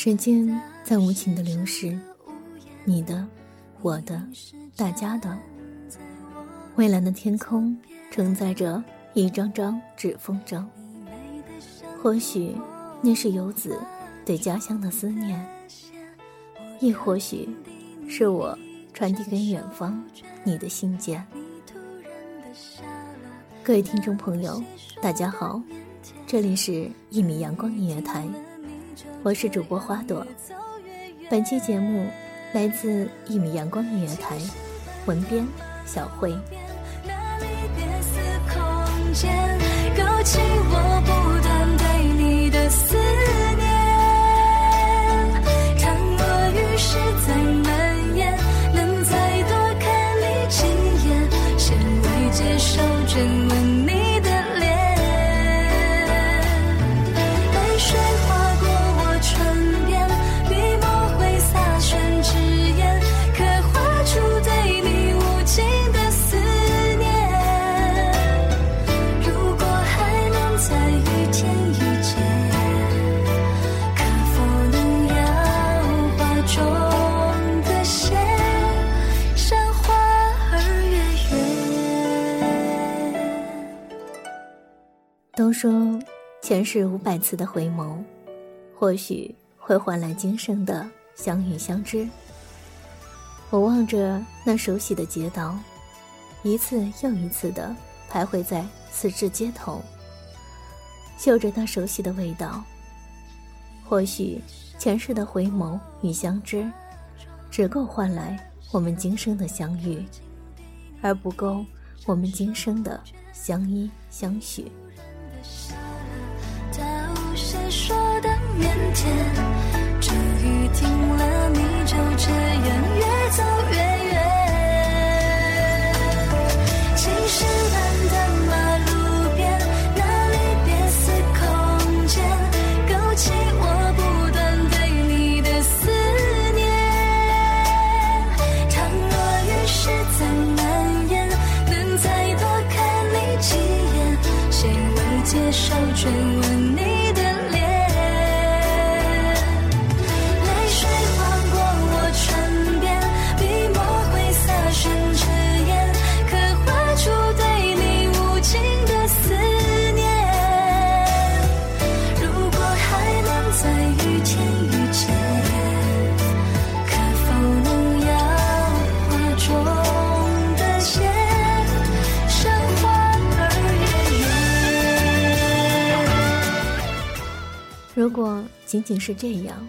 时间在无情的流逝，你的、我的、大家的。蔚蓝的天空承载着一张张纸风筝，或许那是游子对家乡的思念，亦或许是我传递给远方你的信件。各位听众朋友，大家好，这里是一米阳光音乐台，我是主播花朵。本期节目来自一米阳光音乐台，文编小慧。那离前世五百次的回眸，或许会换来今生的相遇相知。我望着那熟悉的街道，一次又一次的徘徊在此致街头，嗅着那熟悉的味道。或许前世的回眸与相知，只够换来我们今生的相遇，而不够我们今生的相依相许。腼腆？这雨停了，你就这样越走越远。青石板的马路边，那离别似空间，勾起我不断对你的思念。倘若雨势再蔓延，能再多看你几眼，谁未接受追问你仅仅是这样，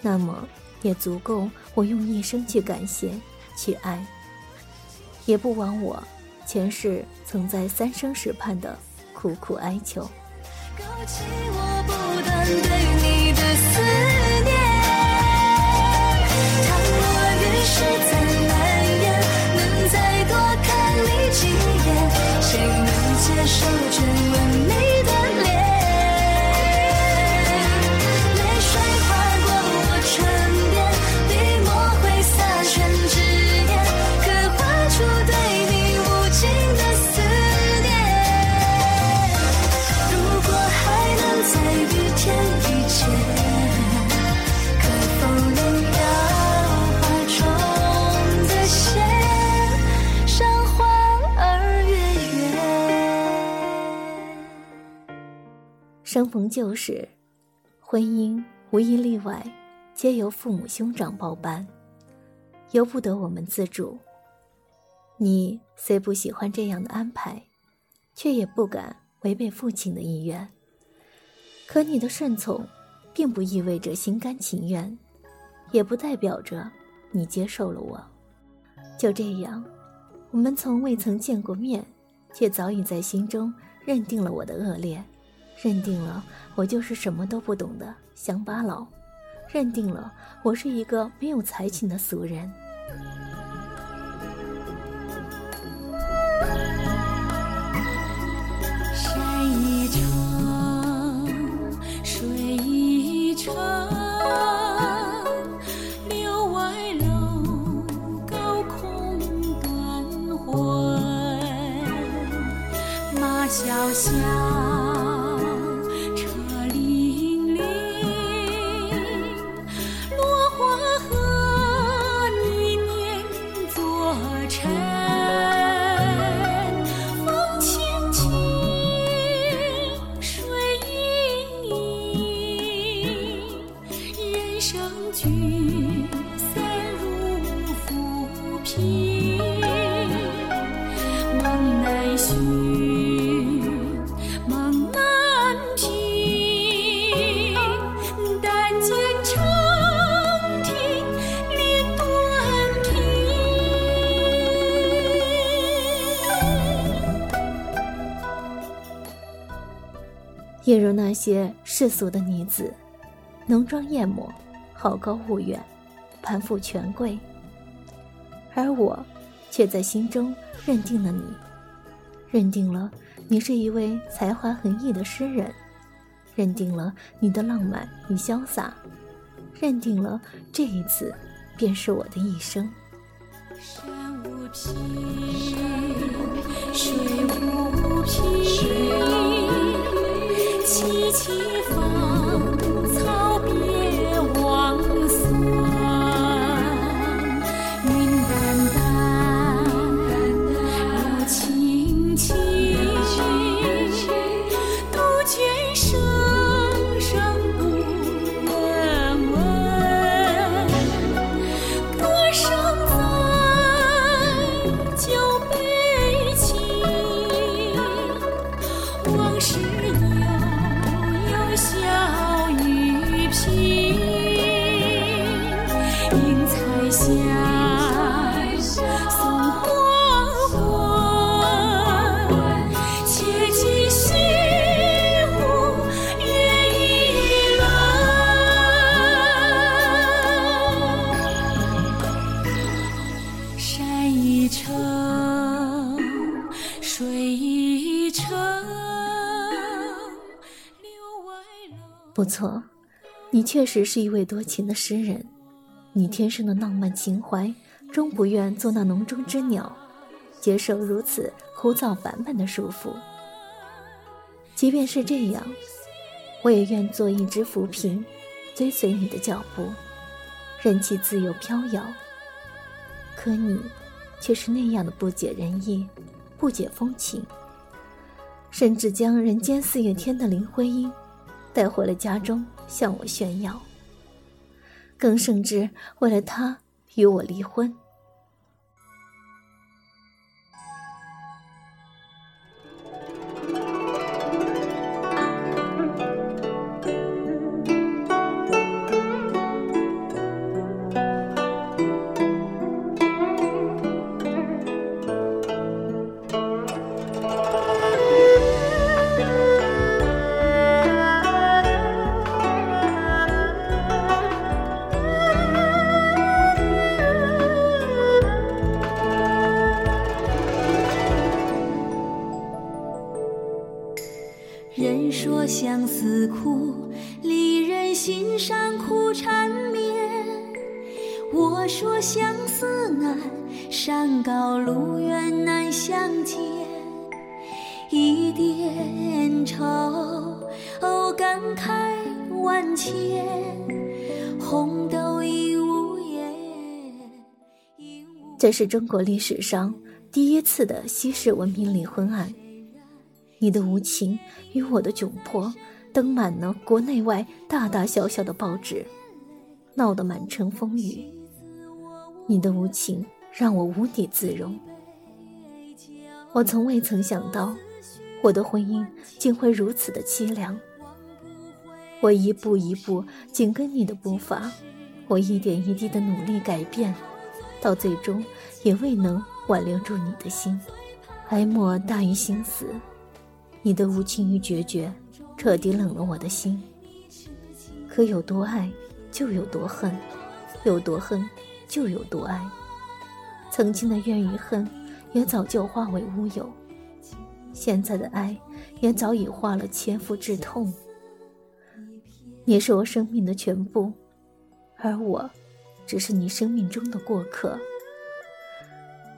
那么也足够我用一生去感谢、去爱，也不枉我前世曾在三生石畔的苦苦哀求。相逢旧时，婚姻无一例外，皆由父母兄长包办，由不得我们自主。你虽不喜欢这样的安排，却也不敢违背父亲的意愿。可你的顺从，并不意味着心甘情愿，也不代表着你接受了我。就这样，我们从未曾见过面，却早已在心中认定了我的恶劣。认定了我就是什么都不懂的乡巴佬，认定了我是一个没有才情的俗人。也如那些世俗的女子，浓妆艳抹，好高骛远，攀附权贵。而我，却在心中认定了你，认定了你是一位才华横溢的诗人，认定了你的浪漫与潇洒，认定了这一次便是我的一生。山无平，水无平。起起风山送黄昏，且寄西湖月一轮。山一程，水一程。不错，你确实是一位多情的诗人。你天生的浪漫情怀，终不愿做那笼中之鸟，接受如此枯燥板板的束缚。即便是这样，我也愿做一只浮萍，追随你的脚步，任其自由飘摇。可你，却是那样的不解人意，不解风情，甚至将人间四月天的林徽因。带回了家中，向我炫耀。更甚至为了他与我离婚。相思难，山高路远难相见。一点愁，哦感慨万千。红豆已无言。这是中国历史上第一次的西式文明离婚案。你的无情与我的窘迫，登满了国内外大大小小的报纸，闹得满城风雨。你的无情让我无地自容。我从未曾想到，我的婚姻竟会如此的凄凉。我一步一步紧跟你的步伐，我一点一滴的努力改变，到最终也未能挽留住你的心。哀莫大于心死，你的无情与决绝，彻底冷了我的心。可有多爱，就有多恨；有多恨，就有多爱。曾经的怨与恨，也早就化为乌有；现在的爱，也早已化了千夫之痛。你是我生命的全部，而我，只是你生命中的过客。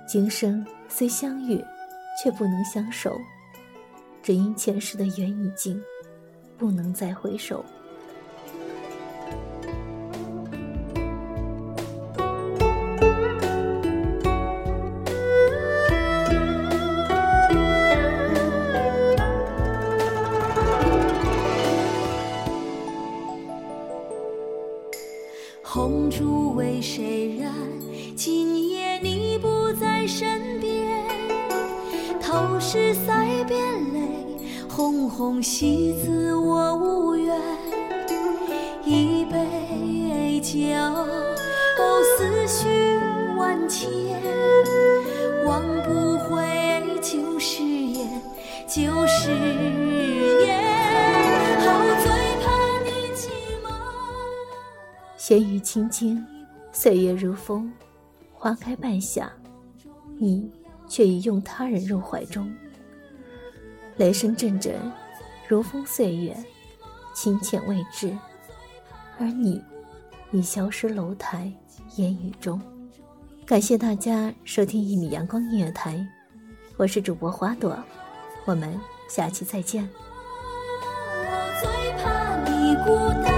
今生虽相遇。却不能相守，只因前世的缘已尽，不能再回首。身边。头是塞边泪，红红喜字我无缘。一杯酒，思绪万千，忘不回旧誓言，旧誓言。好最怕你寂寞。闲雨轻轻，岁月如风，花开半夏，你。却已用他人入怀中，雷声阵阵，如风岁月，情浅未至，而你已消失楼台烟雨中。感谢大家收听一米阳光音乐台，我是主播花朵，我们下期再见。最怕你孤单。